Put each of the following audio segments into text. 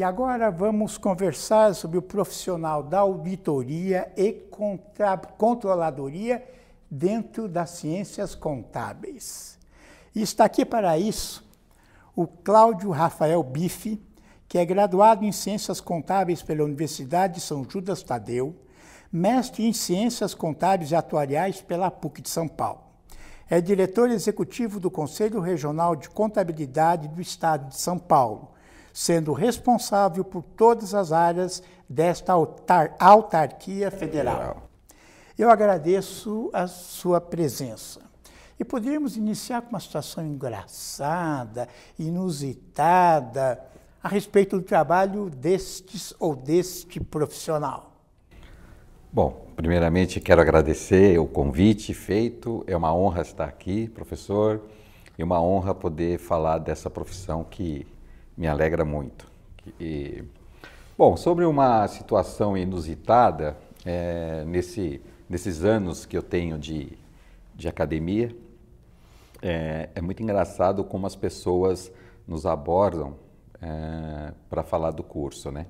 E agora vamos conversar sobre o profissional da auditoria e controladoria dentro das ciências contábeis. E está aqui para isso o Cláudio Rafael Bife, que é graduado em Ciências Contábeis pela Universidade de São Judas Tadeu, mestre em Ciências Contábeis e Atuariais pela PUC de São Paulo. É diretor executivo do Conselho Regional de Contabilidade do Estado de São Paulo, sendo responsável por todas as áreas desta autar autarquia federal. Eu agradeço a sua presença. E poderíamos iniciar com uma situação engraçada, inusitada, a respeito do trabalho destes ou deste profissional. Bom, primeiramente quero agradecer o convite feito. É uma honra estar aqui, professor, e uma honra poder falar dessa profissão que me alegra muito. E, bom, sobre uma situação inusitada, é, nesse, nesses anos que eu tenho de, de academia, é, é muito engraçado como as pessoas nos abordam é, para falar do curso, né?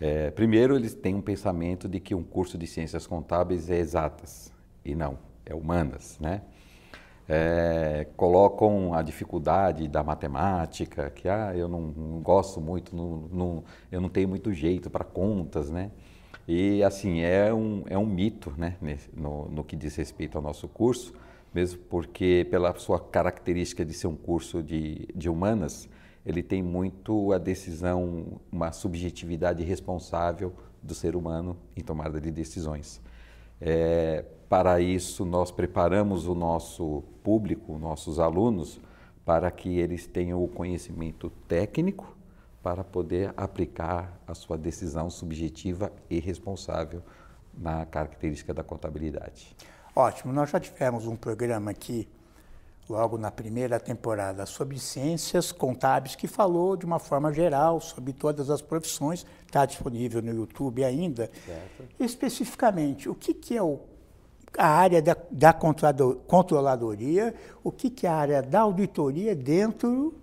É, primeiro, eles têm um pensamento de que um curso de ciências contábeis é exatas, e não, é humanas, né? É, colocam a dificuldade da matemática, que ah, eu não, não gosto muito, não, não, eu não tenho muito jeito para contas, né? E assim, é um, é um mito né, no, no que diz respeito ao nosso curso, mesmo porque pela sua característica de ser um curso de, de humanas, ele tem muito a decisão, uma subjetividade responsável do ser humano em tomada de decisões. É, para isso, nós preparamos o nosso público, nossos alunos, para que eles tenham o conhecimento técnico para poder aplicar a sua decisão subjetiva e responsável na característica da contabilidade. Ótimo, nós já tivemos um programa aqui logo na primeira temporada, sobre ciências contábeis, que falou de uma forma geral sobre todas as profissões, está disponível no YouTube ainda. Certo. Especificamente, o que, que é o, a área da, da controladoria, o que, que é a área da auditoria dentro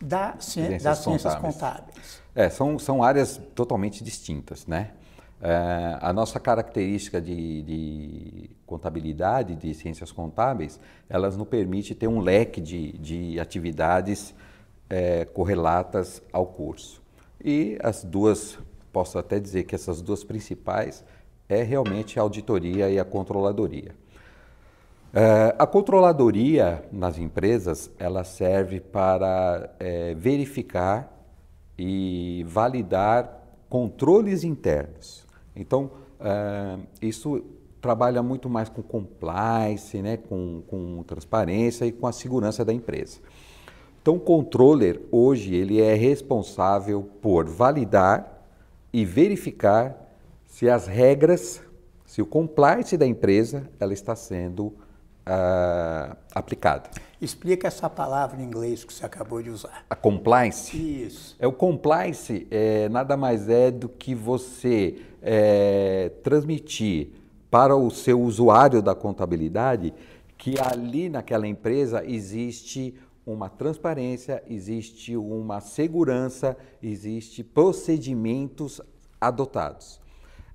da, ciências das ciências contábeis? contábeis? É, são, são áreas totalmente distintas, né? É, a nossa característica de, de, contabilidade, de ciências contábeis, elas nos permite ter um leque de, de atividades é, correlatas ao curso. E as duas, posso até dizer que essas duas principais é realmente a auditoria e a controladoria. É, a controladoria nas empresas, ela serve para é, verificar e validar controles internos. Então, uh, isso trabalha muito mais com compliance, né, com, com transparência e com a segurança da empresa. Então, o controller hoje ele é responsável por validar e verificar se as regras, se o compliance da empresa ela está sendo uh, aplicada. Explica essa palavra em inglês que você acabou de usar. A compliance? Isso. É o compliance é, nada mais é do que você é, transmitir para o seu usuário da contabilidade que ali naquela empresa existe uma transparência, existe uma segurança, existe procedimentos adotados.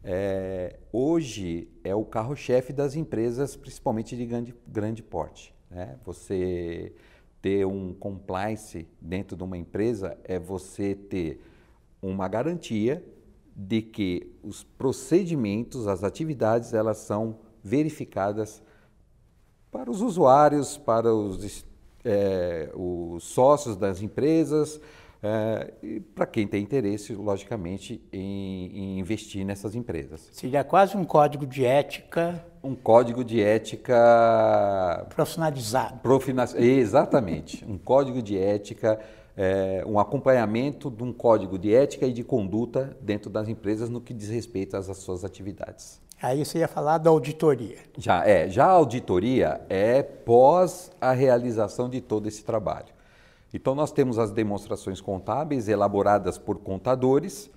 É, hoje é o carro-chefe das empresas, principalmente de grande, grande porte. Né? Você ter um compliance dentro de uma empresa é você ter uma garantia de que os procedimentos, as atividades, elas são verificadas para os usuários, para os, é, os sócios das empresas, é, e para quem tem interesse, logicamente, em, em, investir nessas empresas. Seria quase um código de ética. Um código de ética. Profissionalizado. Profina... Exatamente. um código de ética, é, um acompanhamento de um código de ética e de conduta dentro das empresas no que diz respeito às suas atividades. Aí você ia falar da auditoria. Já é. Já a auditoria é pós a realização de todo esse trabalho. Então, nós temos as demonstrações contábeis elaboradas por contadores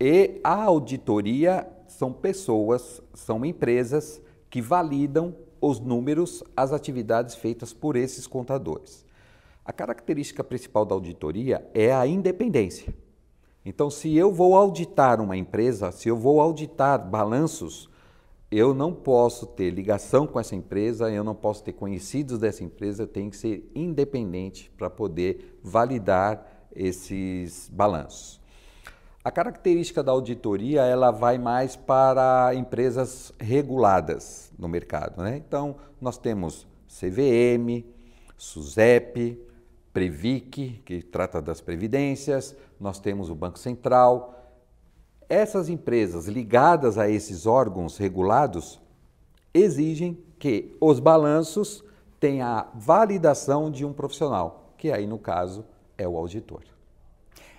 e a auditoria são pessoas, são empresas que validam os números, as atividades feitas por esses contadores. A característica principal da auditoria é a independência. Então, se eu vou auditar uma empresa, se eu vou auditar balanços, eu não posso ter ligação com essa empresa, eu não posso ter conhecidos dessa empresa, eu tenho que ser independente para poder validar esses balanços. A característica da auditoria ela vai mais para empresas reguladas no mercado. Né? Então, nós temos CVM, SUSEP, Previc, que trata das previdências, nós temos o Banco Central. Essas empresas ligadas a esses órgãos regulados exigem que os balanços tenham a validação de um profissional, que aí, no caso, é o auditor.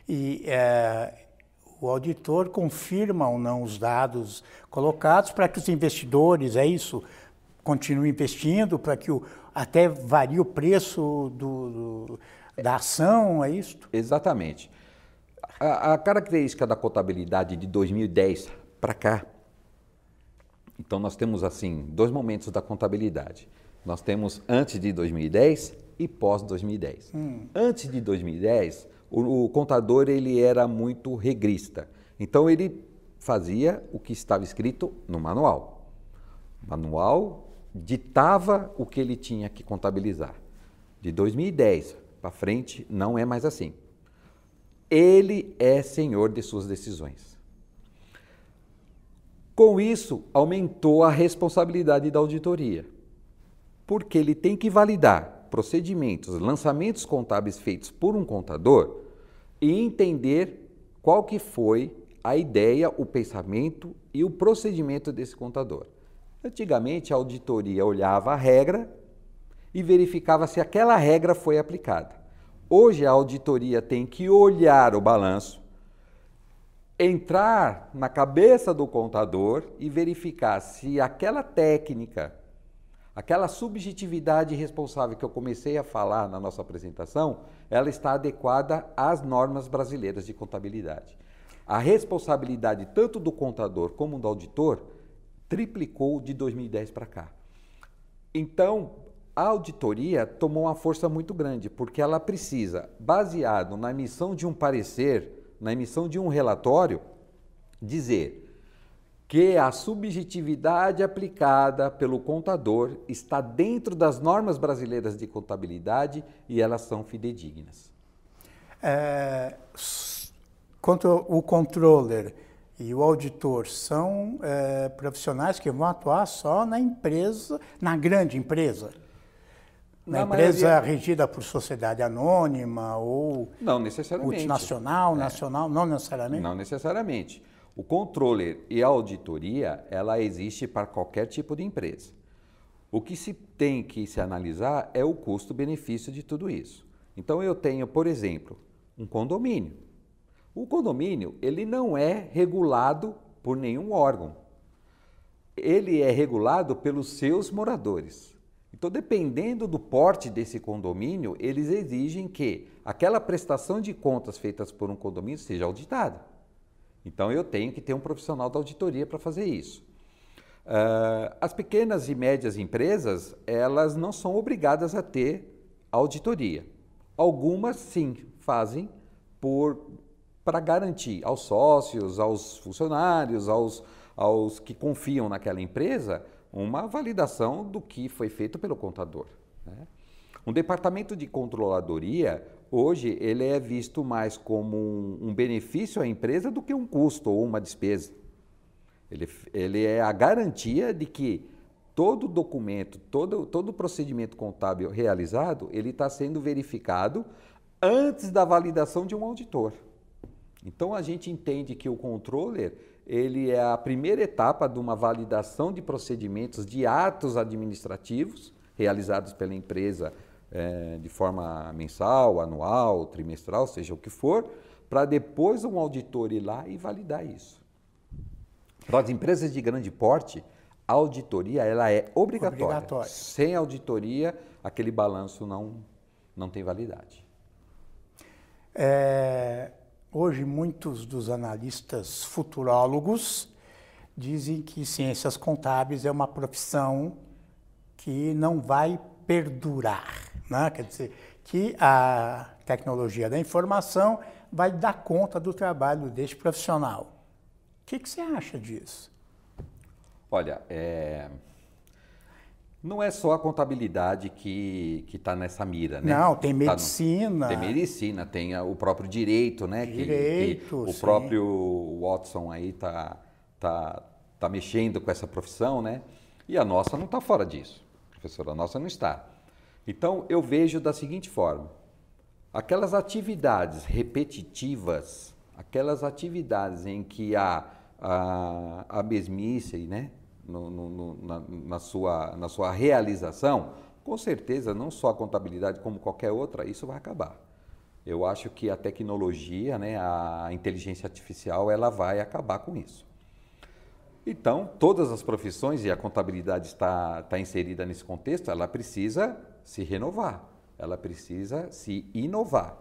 E é, o auditor confirma ou não os dados colocados para que os investidores, é isso, continuem investindo, para que o, até varie o preço do, do, da ação, é isso? Exatamente. A, a característica da contabilidade de 2010 para cá, então nós temos assim dois momentos da contabilidade. Nós temos antes de 2010 e pós 2010. Hum. Antes de 2010, o, o contador ele era muito regrista. Então ele fazia o que estava escrito no manual. O manual ditava o que ele tinha que contabilizar. De 2010 para frente, não é mais assim. Ele é senhor de suas decisões. Com isso, aumentou a responsabilidade da auditoria, porque ele tem que validar procedimentos, lançamentos contábeis feitos por um contador e entender qual que foi a ideia, o pensamento e o procedimento desse contador. Antigamente, a auditoria olhava a regra e verificava se aquela regra foi aplicada. Hoje, a auditoria tem que olhar o balanço, entrar na cabeça do contador e verificar se aquela técnica, aquela subjetividade responsável que eu comecei a falar na nossa apresentação, ela está adequada às normas brasileiras de contabilidade. A responsabilidade tanto do contador como do auditor triplicou de 2010 para cá. Então, a auditoria tomou uma força muito grande, porque ela precisa, baseado na emissão de um parecer, na emissão de um relatório, dizer que a subjetividade aplicada pelo contador está dentro das normas brasileiras de contabilidade e elas são fidedignas. É, quanto o controller e o auditor são é, profissionais que vão atuar só na empresa, na grande empresa. Na, na empresa maioria... regida por sociedade anônima ou não necessariamente. multinacional, é. nacional, não necessariamente? Não necessariamente. O controller e a auditoria, ela existe para qualquer tipo de empresa. O que se tem que se analisar é o custo-benefício de tudo isso. Então eu tenho, por exemplo, um condomínio. O condomínio, ele não é regulado por nenhum órgão. Ele é regulado pelos seus moradores. Então, dependendo do porte desse condomínio, eles exigem que aquela prestação de contas feitas por um condomínio seja auditada. Então, eu tenho que ter um profissional da auditoria para fazer isso. Uh, as pequenas e médias empresas, elas não são obrigadas a ter auditoria. Algumas, sim, fazem por para garantir aos sócios, aos funcionários, aos, aos que confiam naquela empresa, uma validação do que foi feito pelo contador. Né? Um departamento de controladoria, hoje, ele é visto mais como um, um, benefício à empresa do que um custo ou uma despesa. Ele, ele é a garantia de que todo documento, todo, todo procedimento contábil realizado, ele está sendo verificado antes da validação de um auditor. Então a gente entende que o controller ele é a primeira etapa de uma validação de procedimentos de atos administrativos realizados pela empresa é, de forma mensal, anual, trimestral, seja o que for, para depois um auditor ir lá e validar isso. Para as empresas de grande porte, a auditoria ela é obrigatória. obrigatória. Sem auditoria, aquele balanço não, não tem validade. É, Hoje, muitos dos analistas futurólogos dizem que ciências contábeis é uma profissão que não vai perdurar. Né? Quer dizer, que a tecnologia da informação vai dar conta do trabalho deste profissional. O que, que você acha disso? Olha, é... não é só a contabilidade que está nessa mira, né? Não, tem medicina. Tá no... Tem medicina, tem o próprio direito, né? Direito, que, que o sim. próprio Watson aí está tá, tá mexendo com essa profissão, né? E a nossa não está fora disso, professora, a nossa não está. Então, eu vejo da seguinte forma, aquelas atividades repetitivas, aquelas atividades em que há a, a mesmice, né? No, no, na, na, sua, na sua realização, com certeza, não só a contabilidade, como qualquer outra, isso vai acabar. Eu acho que a tecnologia, né, a inteligência artificial, ela vai acabar com isso. Então, todas as profissões, e a contabilidade está, está inserida nesse contexto, ela precisa se renovar, ela precisa se inovar.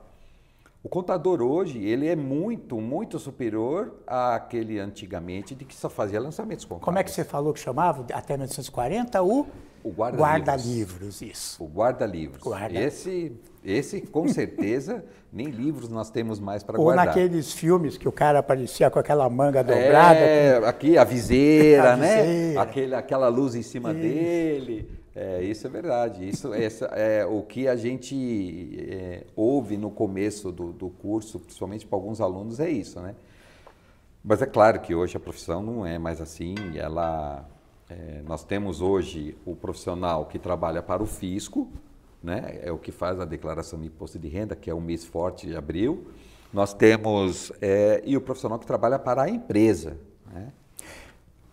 O contador hoje, ele é muito, muito superior àquele antigamente de que só fazia lançamentos contábeis. Como é que você falou que chamava até 1940? O, o guarda-livros. Guarda isso. O guarda-livros. Guarda. Esse, esse, com certeza, nem livros nós temos mais para Ou guardar. naqueles filmes que o cara aparecia com aquela manga dobrada. É, com... aqui a viseira, A né? viseira. Aquele, aquela luz em cima Isso. dele. É, isso é verdade. Isso essa é o que a gente é, ouve no começo do, do curso, principalmente para alguns alunos, é isso, né? Mas é claro que hoje a profissão não é mais assim. Ela, é, nós temos hoje o profissional que trabalha para o fisco, né? É o que faz a declaração de imposto de renda, que é o mês forte de abril. Nós temos é, e o profissional que trabalha para a empresa, né?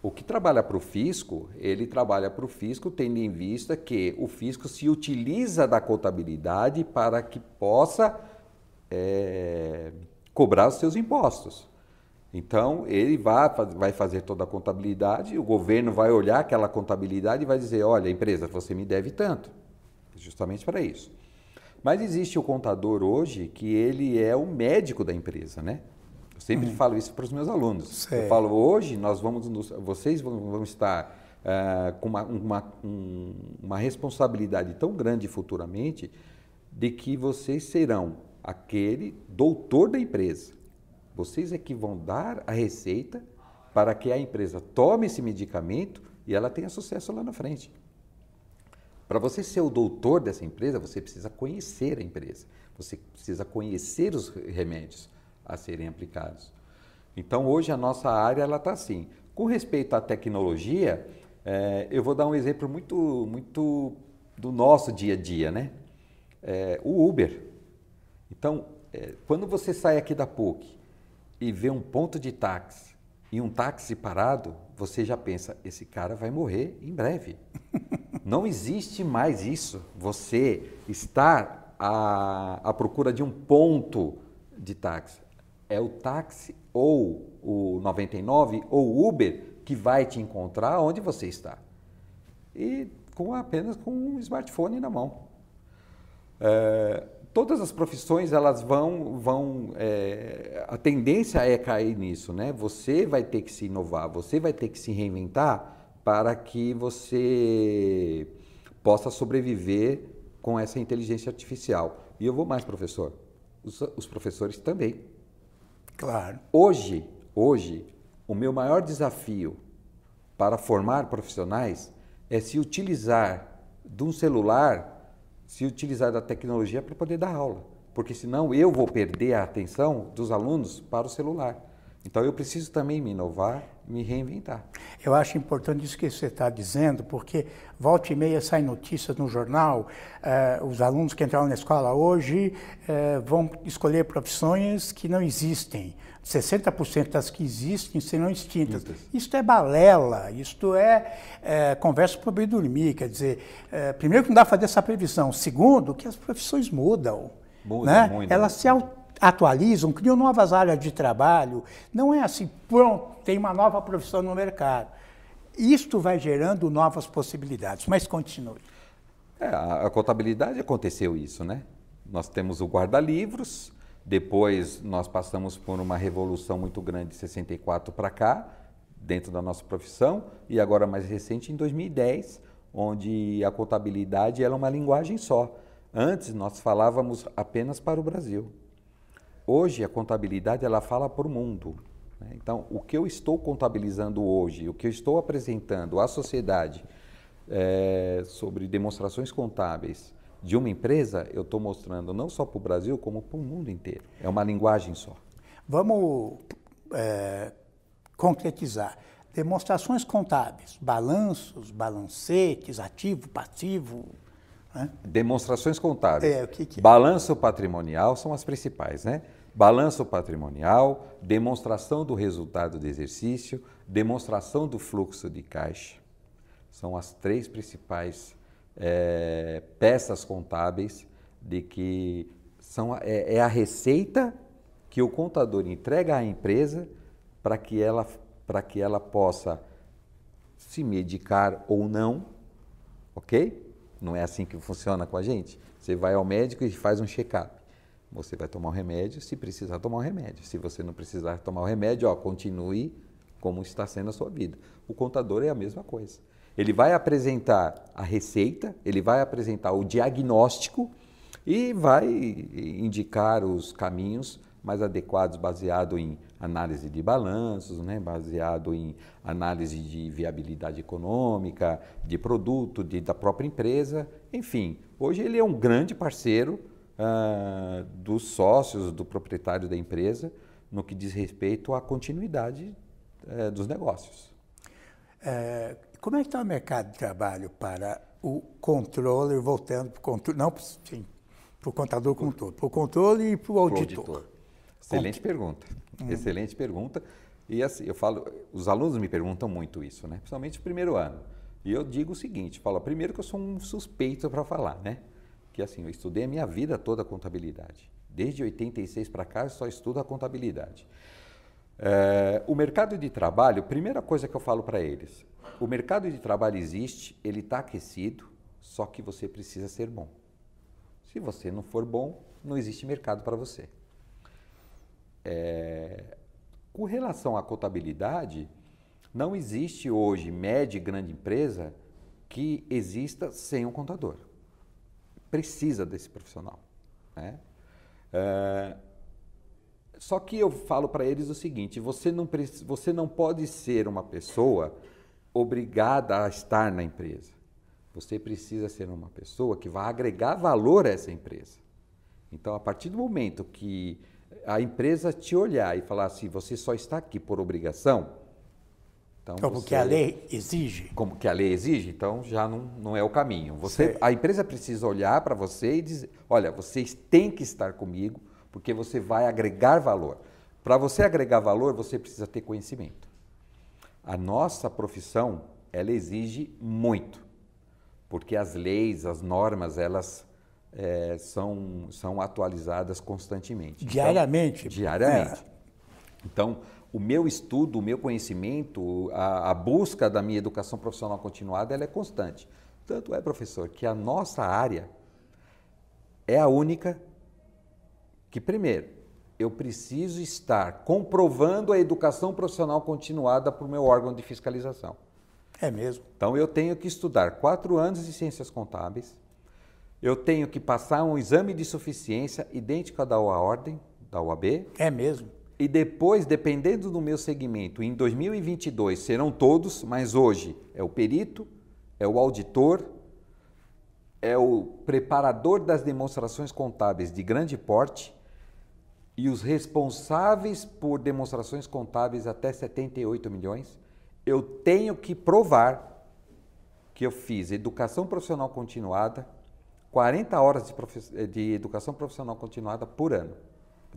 O que trabalha para o fisco, ele trabalha para o fisco tendo em vista que o fisco se utiliza da contabilidade para que possa é, cobrar os seus impostos. Então, ele vai, vai fazer toda a contabilidade, o governo vai olhar aquela contabilidade e vai dizer, olha, empresa, você me deve tanto. Justamente para isso. Mas existe o contador hoje que ele é o médico da empresa, né? Eu sempre falo isso para os meus alunos. Sei. Eu falo, hoje nós vamos, nos- vocês vão, vão estar ah, com uma, uma, um- uma responsabilidade tão grande futuramente de que vocês serão aquele doutor da empresa. Vocês é que vão dar a receita para que a empresa tome esse medicamento e ela tenha sucesso lá na frente. Para você ser o doutor dessa empresa, você precisa conhecer a empresa. Você precisa conhecer os remédios a serem aplicados. Então, hoje a nossa área ela está assim. Com respeito à tecnologia, eh, eu vou dar um exemplo muito, muito do nosso dia a dia, né? Eh, o Uber. Então, eh, quando você sai aqui da PUC e vê um ponto de táxi e um táxi parado, você já pensa, esse cara vai morrer em breve. Não existe mais isso. Você estar à, à procura de um ponto de táxi. É o táxi ou o 99 ou Uber que vai te encontrar onde você está. E com apenas com um smartphone na mão. É, todas as profissões elas vão vão é, a tendência é cair nisso né você vai ter que se inovar você vai ter que se reinventar para que você possa sobreviver com essa inteligência artificial e eu vou mais professor os, os professores também Claro. Hoje, hoje, o meu maior desafio para formar profissionais é se utilizar de um celular, se utilizar da tecnologia para poder dar aula, porque senão eu vou perder a atenção dos alunos para o celular. Então eu preciso também me inovar, me reinventar. Eu acho importante isso que você está dizendo, porque volta e meia saem notícias no jornal, eh, os alunos que entraram na escola hoje eh, vão escolher profissões que não existem. 60% das que existem serão extintas. Isto é balela, isto é, eh, conversa para bem dormir. Quer dizer, eh, primeiro que não dá para fazer essa previsão. Segundo, que as profissões mudam. Mudam né? muito. Elas se au- atualizam, criam novas áreas de trabalho. Não é assim, pronto, tem uma nova profissão no mercado. Isto vai gerando novas possibilidades, mas continue. É, a, a contabilidade aconteceu isso, né? Nós temos o guarda-livros, depois nós passamos por uma revolução muito grande de 64 para cá, dentro da nossa profissão, e agora mais recente em 2010, onde a contabilidade é uma linguagem só. Antes nós falávamos apenas para o Brasil. Hoje a contabilidade ela fala para o mundo. Né? Então, o que eu estou contabilizando hoje, o que eu estou apresentando à sociedade é, sobre demonstrações contábeis de uma empresa, eu estou mostrando não só para o Brasil, como para o mundo inteiro. É uma linguagem só. Vamos é, concretizar. Demonstrações contábeis, balanços, balancetes, ativo, passivo. Né? Demonstrações contábeis. É, que, que é? Balanço patrimonial são as principais, né? Balanço patrimonial, demonstração do resultado do exercício, demonstração do fluxo de caixa. São as três principais é, peças contábeis de que são, é, é a receita que o contador entrega à empresa para que ela, que ela possa se medicar ou não, ok? Não é assim que funciona com a gente. Você vai ao médico e faz um check-up. Você vai tomar o remédio se precisar tomar o remédio. Se você não precisar tomar o remédio, ó, continue como está sendo a sua vida. O contador é a mesma coisa. Ele vai apresentar a receita, ele vai apresentar o diagnóstico e vai indicar os caminhos mais adequados baseado em análise de balanços, né, baseado em análise de viabilidade econômica, de produto, de, da própria empresa. Enfim, hoje ele é um grande parceiro uh, dos sócios, do proprietário da empresa, no que diz respeito à continuidade uh, dos negócios. É, como é que está o mercado de trabalho para o controller, voltando para o controle, não para o contador como todo, para o controle e para o auditor? auditor. Excelente pergunta. Hum. Excelente pergunta. E assim, eu falo, os alunos me perguntam muito isso, né? Principalmente no primeiro ano. E eu digo o seguinte, falo, primeiro que eu sou um suspeito para falar, né? Que assim, eu estudei a minha vida toda a contabilidade. Desde 86 para cá eu só estudo a contabilidade. É, o mercado de trabalho, primeira coisa que eu falo para eles, o mercado de trabalho existe, ele está aquecido, só que você precisa ser bom. Se você não for bom, não existe mercado para você. É, com relação à contabilidade, não existe hoje média e grande empresa que exista sem um contador. Precisa desse profissional. Né? É, só que eu falo para eles o seguinte: você não, você não pode ser uma pessoa obrigada a estar na empresa. Você precisa ser uma pessoa que vai agregar valor a essa empresa. Então, a partir do momento que a empresa te olhar e falar assim, você só está aqui por obrigação. Então, como você, que a lei exige. Como que a lei exige, então já não, não é o caminho. Você, a empresa precisa olhar para você e dizer, olha, vocês têm que estar comigo porque você vai agregar valor. Para você agregar valor, você precisa ter conhecimento. A nossa profissão, ela exige muito, porque as leis, as normas, elas é, são, são atualizadas constantemente. Então, diariamente? Então, diariamente. É. Então, o meu estudo, o meu conhecimento, a, a, busca da minha educação profissional continuada, ela é constante. Tanto é, professor, que a nossa área é a única que, primeiro, eu preciso estar comprovando a educação profissional continuada para o meu órgão de fiscalização. É mesmo. Então, eu tenho que estudar quatro anos de ciências contábeis, eu tenho que passar um exame de suficiência idêntico ao da ordem, da UAB. É mesmo. E depois, dependendo do meu segmento, em 2022 serão todos, mas hoje é o perito, é o auditor, é o preparador das demonstrações contábeis de grande porte e os responsáveis por demonstrações contábeis até 78 milhões. Eu tenho que provar que eu fiz educação profissional continuada, 40 horas de, eh, de educação profissional continuada por ano.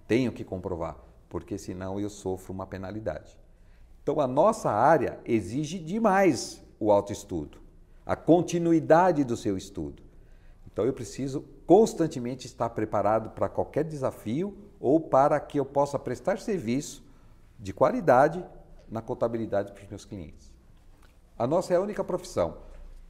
Tenho que comprovar, porque senão eu sofro uma penalidade. Então a nossa área exige demais o autoestudo, a continuidade do seu estudo. Então eu preciso constantemente estar preparado para qualquer desafio ou para que eu possa prestar serviço de qualidade na contabilidade para os meus clientes. A nossa é a única profissão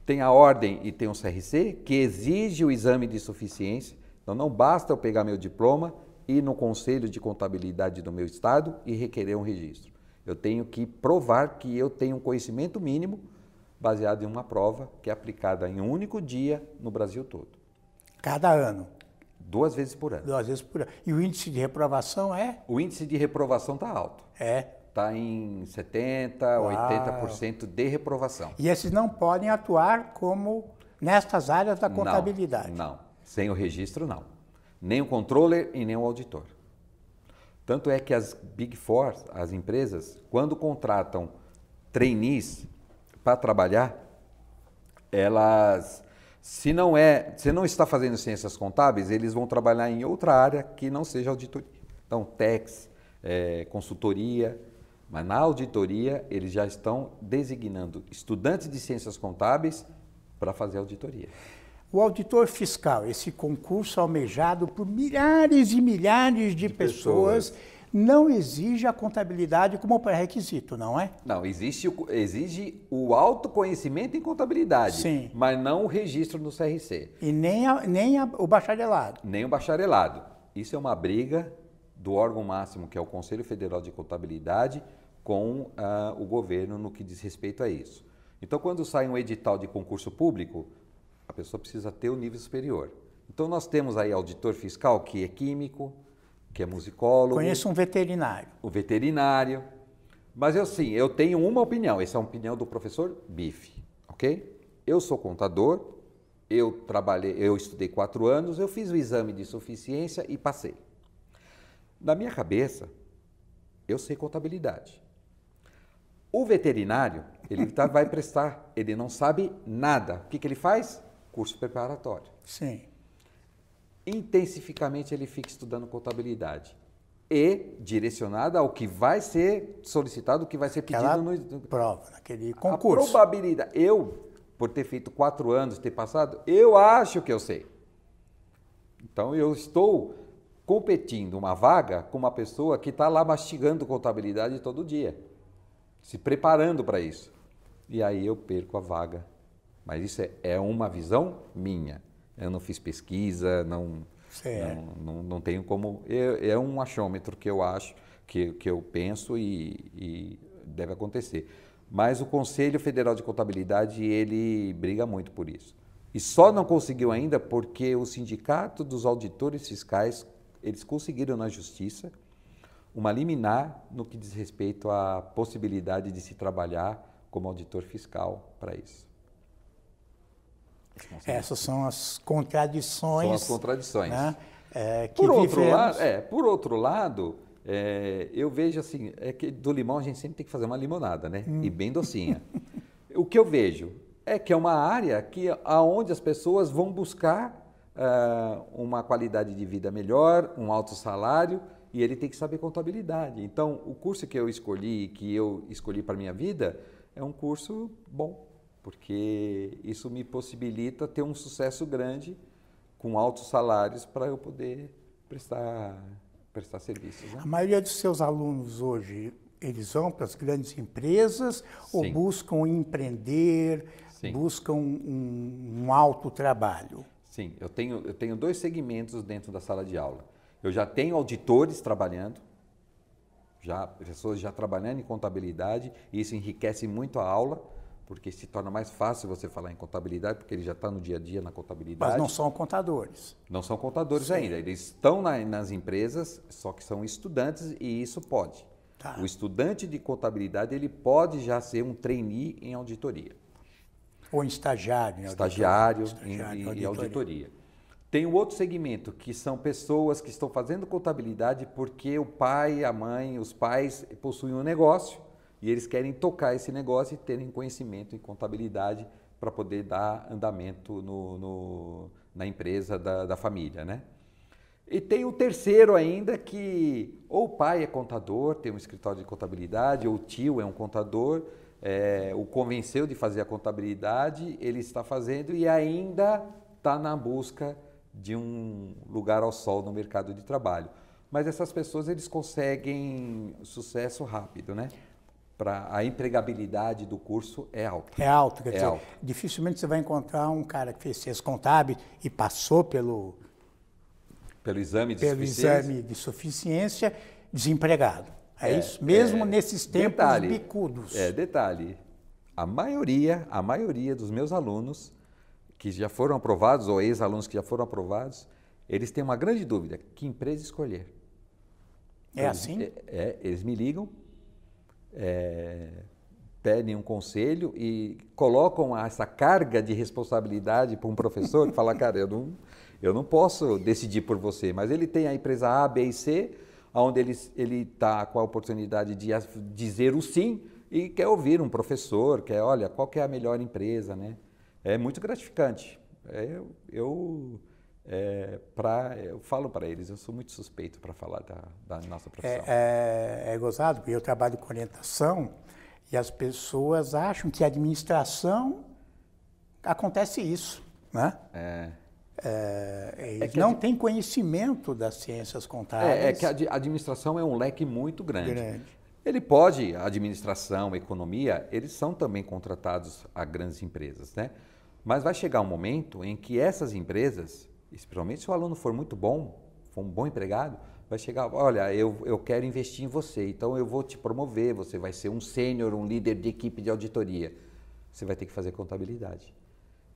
tem a ordem e tem um CRC que exige o exame de suficiência. Então não basta eu pegar meu diploma, ir no conselho de contabilidade do meu estado e requerer um registro. Eu tenho que provar que eu tenho um conhecimento mínimo baseado em uma prova que é aplicada em um único dia no Brasil todo. Cada ano? Duas vezes por ano. Duas vezes por ano. E o índice de reprovação é? O índice de reprovação está alto. É. Está em 70%, Uau. 80% de reprovação. E esses não podem atuar como nestas áreas da contabilidade? Não, não. Sem o registro, não. Nem o controller e nem o auditor. Tanto é que as Big Four, as empresas, quando contratam trainees para trabalhar, elas, se não é, se não está fazendo ciências contábeis, eles vão trabalhar em outra área que não seja auditoria. Então, tax, é, consultoria, mas na auditoria eles já estão designando estudantes de ciências contábeis para fazer auditoria. O auditor fiscal, esse concurso almejado por milhares e milhares de, de pessoas, pessoas, não exige a contabilidade como pré-requisito, não é? Não, existe, exige o autoconhecimento em contabilidade, Sim. mas não o registro no CRC. E nem, a, nem a, o bacharelado. Nem o bacharelado. Isso é uma briga do órgão máximo, que é o Conselho Federal de Contabilidade, com uh, o governo no que diz respeito a isso. Então, quando sai um edital de concurso público, a pessoa precisa ter o nível superior. Então nós temos aí auditor fiscal que é químico, que é musicólogo. Conheço um veterinário. O veterinário. Mas eu sim, eu tenho uma opinião, essa é a opinião do professor Bife, ok? Eu sou contador, eu trabalhei, eu estudei quatro anos, eu fiz o exame de suficiência e passei. Na minha cabeça, eu sei contabilidade. O veterinário, ele tá, vai prestar, ele não sabe nada. O que, que ele faz? Curso preparatório. Sim. Intensificamente ele fica estudando contabilidade e direcionada ao que vai ser solicitado, o que vai ser pedido Aquela no prova, naquele concurso. A probabilidade, eu por ter feito quatro anos, ter passado, eu acho que eu sei. Então eu estou competindo uma vaga com uma pessoa que está lá mastigando contabilidade todo dia, se preparando para isso. E aí eu perco a vaga mas isso é, é uma visão minha. Eu não fiz pesquisa, não, não, não, não, tenho como. É, é, um achômetro que eu acho, que, que eu penso e, e deve acontecer. Mas o Conselho Federal de Contabilidade, ele briga muito por isso. E só não conseguiu ainda porque o Sindicato dos Auditores Fiscais, eles conseguiram na Justiça uma liminar no que diz respeito à possibilidade de se trabalhar como auditor fiscal para isso. Essas são as contradições. São as contradições. Né? É, por, outro lado, é, por outro lado, é, eu vejo assim, é que do limão a gente sempre tem que fazer uma limonada, né? Hum. E bem docinha. o que eu vejo é que é uma área que aonde as pessoas vão buscar uh, uma qualidade de vida melhor, um alto salário, e ele tem que saber contabilidade. Então, o curso que eu escolhi, que eu escolhi para minha vida, é um curso bom porque isso me possibilita ter um sucesso grande com altos salários para eu poder prestar, prestar serviços. Né? A maioria dos seus alunos hoje, eles vão para as grandes empresas Sim. ou buscam empreender, Sim. buscam um, um alto trabalho? Sim, eu tenho, eu tenho dois segmentos dentro da sala de aula. Eu já tenho auditores trabalhando, já pessoas já trabalhando em contabilidade, e isso enriquece muito a aula porque se torna mais fácil você falar em contabilidade, porque ele já está no dia a dia na contabilidade. Mas não são contadores. Não são contadores Sim. ainda. Eles estão na, nas empresas, só que são estudantes e isso pode. Tá. O estudante de contabilidade ele pode já ser um trainee em auditoria. Ou em estagiário. Em estagiário, estagiário em, em, auditoria. auditoria. Tem um outro segmento que são pessoas que estão fazendo contabilidade porque o pai, a mãe, os pais possuem um negócio e eles querem tocar esse negócio e terem conhecimento em contabilidade para poder dar andamento no, no, na empresa da, da família, né? E tem o terceiro ainda que ou o pai é contador, tem um escritório de contabilidade, ou o tio é um contador, é, o convenceu de fazer a contabilidade, ele está fazendo e ainda está na busca de um lugar ao sol no mercado de trabalho. Mas essas pessoas eles conseguem sucesso rápido, né? Para a empregabilidade do curso é alta. É alta, quer é dizer, alta. dificilmente você vai encontrar um cara que fez ciência contábil e passou pelo pelo exame de pelo suficiência. exame de suficiência desempregado. É, é isso, mesmo é, nesses tempos detalhe, bicudos. É, detalhe. A maioria, a maioria dos meus alunos que já foram aprovados ou ex-alunos que já foram aprovados, eles têm uma grande dúvida: que empresa escolher? É assim? É, é, eles me ligam, é, pedem um conselho e colocam essa carga de responsabilidade para um professor que fala, cara, eu não, eu não posso decidir por você, mas ele tem a empresa A, B e C, onde ele está com a oportunidade de dizer o sim e quer ouvir um professor, quer, olha, qual que é a melhor empresa, né? É muito gratificante. É, eu, eu é, pra, eu falo para eles, eu sou muito suspeito para falar da, da, nossa profissão. É, é, é gozado, porque eu trabalho com orientação e as pessoas acham que a administração acontece isso, né? É. É, é eles não têm conhecimento das ciências contábeis. É, é, que a administração é um leque muito grande. grande. Ele pode, a administração, a economia, eles são também contratados a grandes empresas, né? Mas vai chegar um momento em que essas empresas especialmente se o aluno for muito bom, for um bom empregado, vai chegar, olha, eu, eu quero investir em você, então eu vou te promover, você vai ser um sênior, um líder de equipe de auditoria. Você vai ter que fazer contabilidade.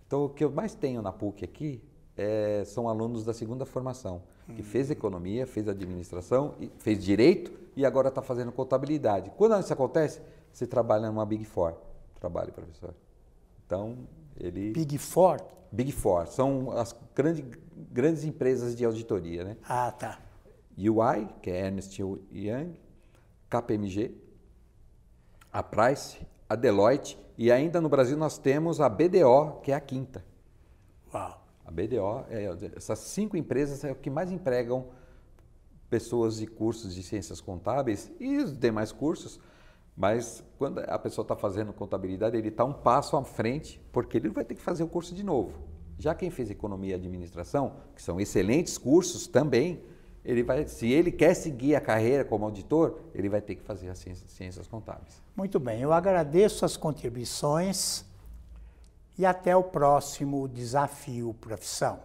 Então, o que eu mais tenho na PUC aqui é, são alunos da segunda formação, que fez economia, fez administração, fez direito e agora está fazendo contabilidade. Quando isso acontece, você trabalha numa Big Four. Trabalho, professor. Então, ele... Big Four? Big Four. São as grande, grandes empresas de auditoria, né? Ah, tá. UI, que é Ernst Young, KPMG, a Price, a Deloitte e ainda no Brasil nós temos a BDO, que é a quinta. Uau. A BDO, é, essas cinco empresas é o que mais empregam pessoas de cursos de ciências contábeis e os demais cursos mas quando a pessoa está fazendo contabilidade, ele está um passo à frente, porque ele vai ter que fazer o curso de novo. Já quem fez economia e administração, que são excelentes cursos também, ele vai, se ele quer seguir a carreira como auditor, ele vai ter que fazer as ciências, ciências contábeis. Muito bem, eu agradeço as contribuições e até o próximo desafio profissão.